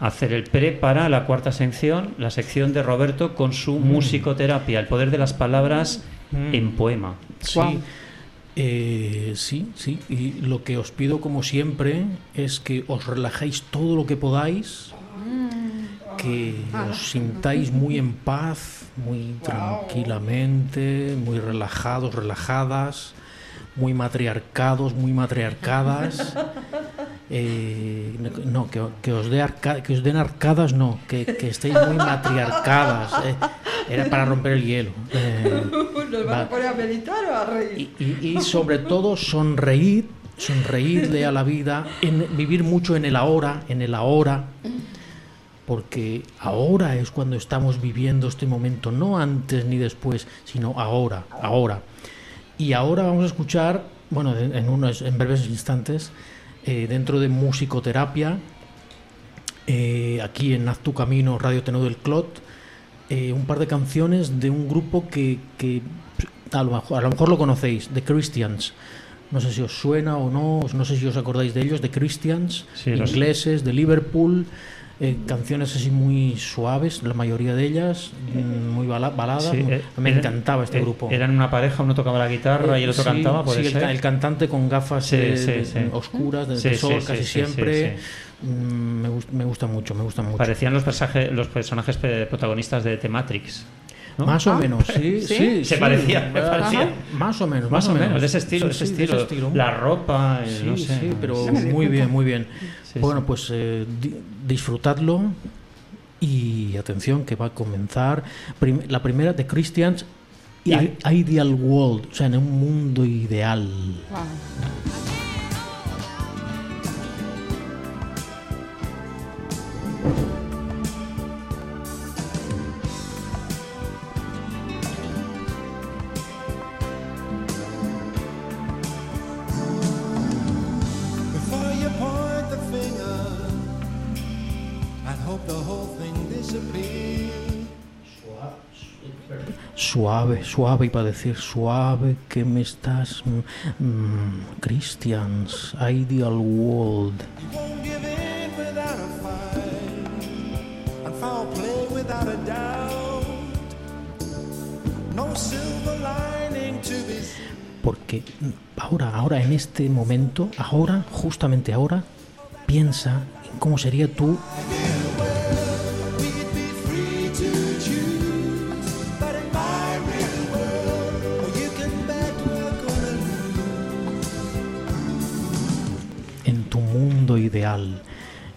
hacer el pre para la cuarta sección, la sección de Roberto con su musicoterapia, el poder de las palabras Mm. en poema. Sí, eh, sí, sí. Y lo que os pido, como siempre, es que os relajéis todo lo que podáis, que os sintáis muy en paz, muy tranquilamente, muy relajados, relajadas, muy matriarcados, muy matriarcadas. Eh, no, que, que os dé arca- que os den arcadas, no, que, que estéis muy matriarcadas. eh. Era para romper el hielo. Eh, ¿Nos va. van a poner a meditar o a reír? y, y- y sobre todo sonreír, sonreírle a la vida, en, vivir mucho en el ahora, en el ahora, porque ahora es cuando estamos viviendo este momento, no antes ni después, sino ahora, ahora. Y ahora vamos a escuchar, bueno, en, en unos, en breves instantes, eh, dentro de musicoterapia, eh, aquí en Haz tu Camino, Radio Tenor del Clot, eh, un par de canciones de un grupo que, que a, lo mejor, a lo mejor lo conocéis, The Christians. No sé si os suena o no, no sé si os acordáis de ellos, The Christians, Sí, ingleses, de Liverpool, eh, canciones así muy suaves, la mayoría de ellas, mm, muy bala- baladas. Sí, muy- eh, me eran- encantaba este eh, grupo. Eran una pareja, uno tocaba la guitarra y el otro Sí, cantaba, ¿puede sí, el, ser? ca- el cantante con gafas Sí, de- sí, de- sí. oscuras, de, Sí, de sí, sol sí, casi sí, sí, siempre. sí. Mm, Me, gust- me gusta mucho, me gusta mucho. Parecían los, personajes los personajes pe- protagonistas de The Matrix. ¿no? Más o Ah, menos, sí, ¿sí? sí. Se sí. parecía, me parecía. Más o menos, Más o menos, de ese estilo, Sí, de ese sí, de estilo. ese estilo. La ropa, eh, Sí, no sé. sí, pero muy bien, muy bien. Sí, bueno, sí. pues eh, di- disfrutadlo y atención que va a comenzar prim- la primera de Christians Ideal World, o sea, en un mundo ideal. Guau. Suave, suave, iba a decir suave que me estás. mm, mm, Christians, Ideal World. Porque ahora, ahora en este momento, ahora, justamente ahora, piensa en cómo sería tú We'd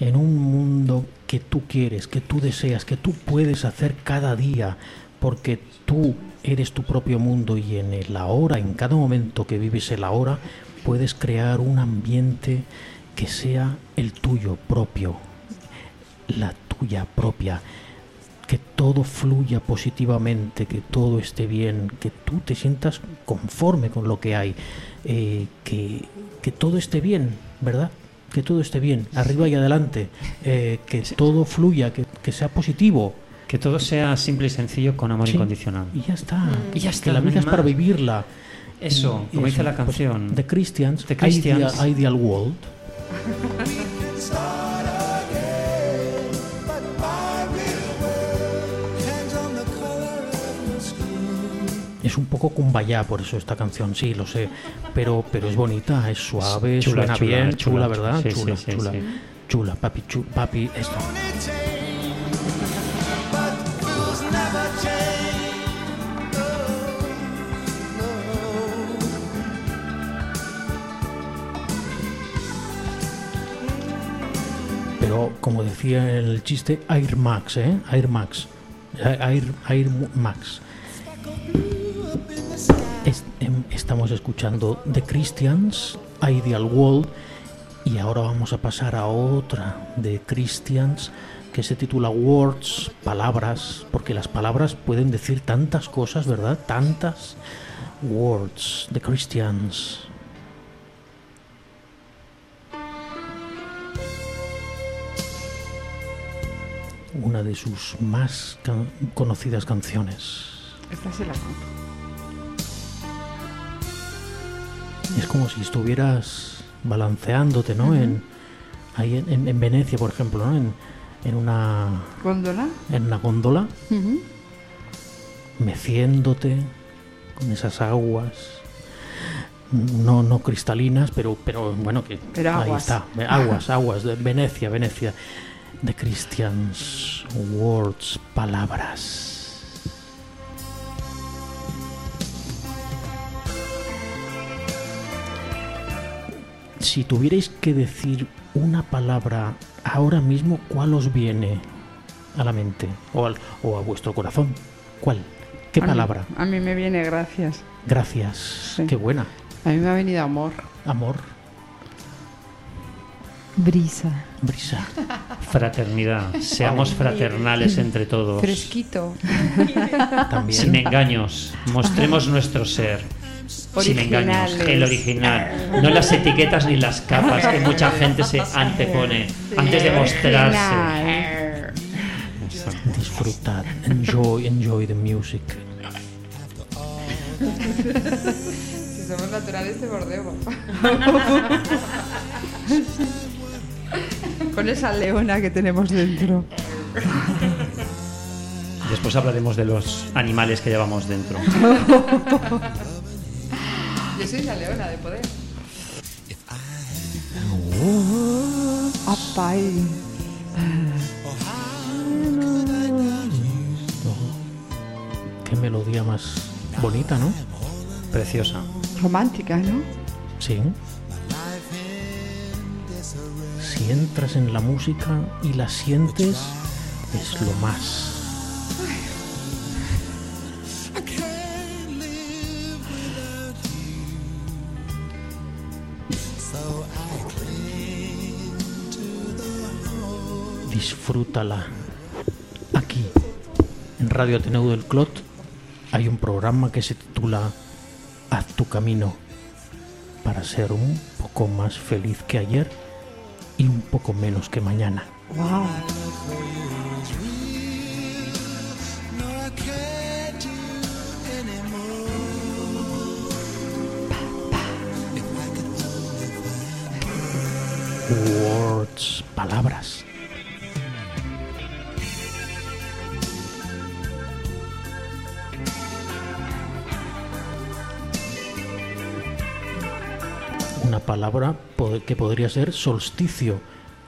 en un mundo que tú quieres, que tú deseas, que tú puedes hacer cada día, porque tú eres tu propio mundo y en el ahora, en cada momento que vives el ahora, puedes crear un ambiente que sea el tuyo propio, la tuya propia, que todo fluya positivamente, que todo esté bien, que tú te sientas conforme con lo que hay, eh, que, que todo esté bien, ¿verdad? Que todo esté bien, arriba y adelante, eh, que todo fluya, que, que sea positivo. Que todo sea simple y sencillo con amor Sí. incondicional. Y ya está. Y ya Que está, la no hay vida es para vivirla. Eso, Y como dice eso, la pues, canción. The Christians, The Christians. Ideal, Ideal World. Es un poco kumbaya por eso esta canción, sí, lo sé. Pero, pero es bonita, es suave, Chula, suena chula, bien, chula, chula, ¿verdad? sí, chula, sí, chula. sí. Chula, papi, chu- papi, esto. Pero como decía el chiste, Air Max, ¿eh? Air Max. Air, Air Max. Em, estamos escuchando The Christians, Ideal World, y ahora vamos a pasar a otra de Christians que se titula Words, palabras, porque las palabras pueden decir tantas cosas, ¿verdad? Tantas. Words, The Christians. Una de sus más conocidas canciones. Esta se la conto. Es como si estuvieras balanceándote, ¿no? En, ahí en, en- en Venecia, por ejemplo, ¿no? En, en una, ¿Góndola? en una góndola, meciéndote con esas aguas. No, no cristalinas, pero, pero bueno, que Pero ahí aguas. está. Aguas, aguas, de Venecia, Venecia. The Christians Words, palabras. Si tuvierais que decir una palabra ahora mismo, ¿cuál os viene a la mente? O, al- o a vuestro corazón. ¿Cuál? ¿Qué A mí- palabra? A mí me viene gracias. Gracias. Sí. Qué buena. A mí me ha venido amor. Amor, Brisa. brisa. Fraternidad. Seamos fraternales entre todos. Fresquito. También. Sin engaños. Mostremos nuestro ser. Sin engaños. El original. No las etiquetas ni las capas que mucha gente se antepone antes de mostrarse. Disfrutad. Enjoy, enjoy the music. Si somos naturales bordeo. Con esa leona que tenemos dentro. Después hablaremos de los animales que llevamos dentro. Yo soy la leona de poder. Apay. Qué melodía más bonita, ¿no? Preciosa. Romántica, ¿no? Sí. Si entras en la música y la sientes, es lo más. Disfrútala. Aquí, en Radio Ateneu del Clot, hay un programa que se titula Haz tu camino para ser un poco más feliz que ayer y un poco menos que mañana. Wow. Words, palabras. Una palabra que podría ser solsticio.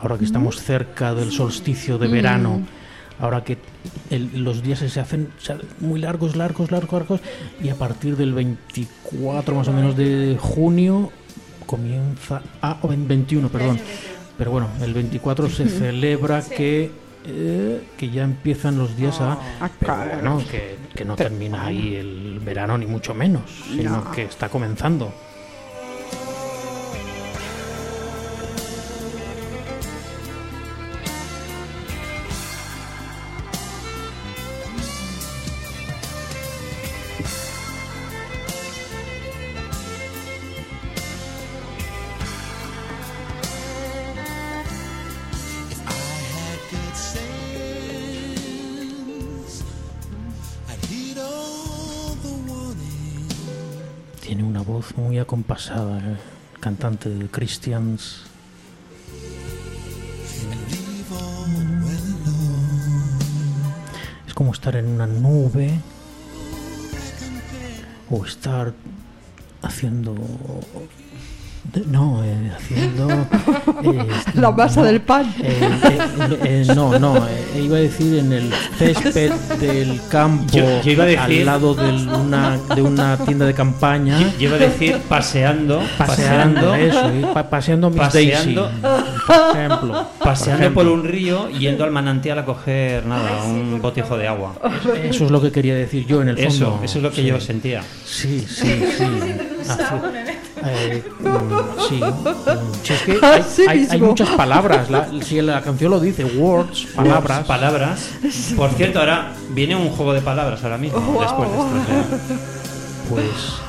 Ahora que estamos cerca del solsticio de verano, ahora que el- los días se hacen muy largos, largos, largos, largos, y a partir del 24 más o menos de junio comienza a o en 21, perdón. Pero bueno, el 24 se celebra que eh, que ya empiezan los días a A pero caer. bueno, que, que no termina ahí el verano ni mucho menos, sino No. que está comenzando. Tiene una voz muy acompasada, eh, cantante de Christians. Es como estar en una nube o estar haciendo... No, eh, haciendo... eh, La masa no, del pan. eh, eh, eh, no, no, eh, iba a decir en el césped del campo, Yo- yo iba a decir- al lado de una, de una tienda de campaña, Yo iba a decir paseando, paseando, paseando, eso, pa- paseando Miss Paseando. Daisy, por ejemplo. paseando ejemplo. por un río y yendo al manantial a coger nada, un botijo de agua. Eso es lo que quería decir yo en el fondo. Eso, eso es lo que Sí. yo sentía. Sí, sí, sí. Así- eh, mm, sí, mm, sí, es que hay, muchas palabras. La, si la canción lo dice, words, palabras. Palabras. Por cierto, ahora viene un juego de palabras ahora mismo. Wow. Después de esto, Pues.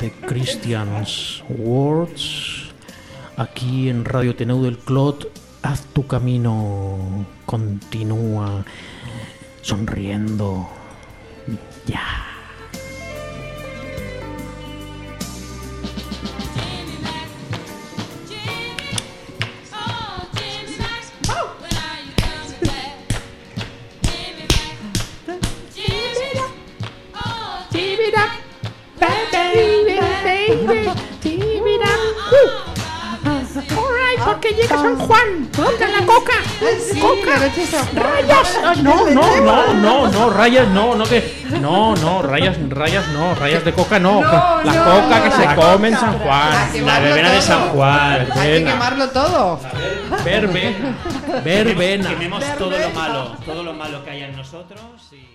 The Christians Words. Aquí en Radio Teneu del Clot. Haz tu camino. Continúa. Sonriendo. Ya. ¿Dónde la coca? Sí, Coca. Rayas. Ay, no, no, no, no, no, rayas no, no que. No, no, rayas, rayas no, rayas de coca no. No, la no, coca que se come en coca. San Juan. La verbena de. San Juan. Hay que quemarlo todo. Verbena. Verbena. Quememos todo lo malo, todo lo malo que haya en nosotros y...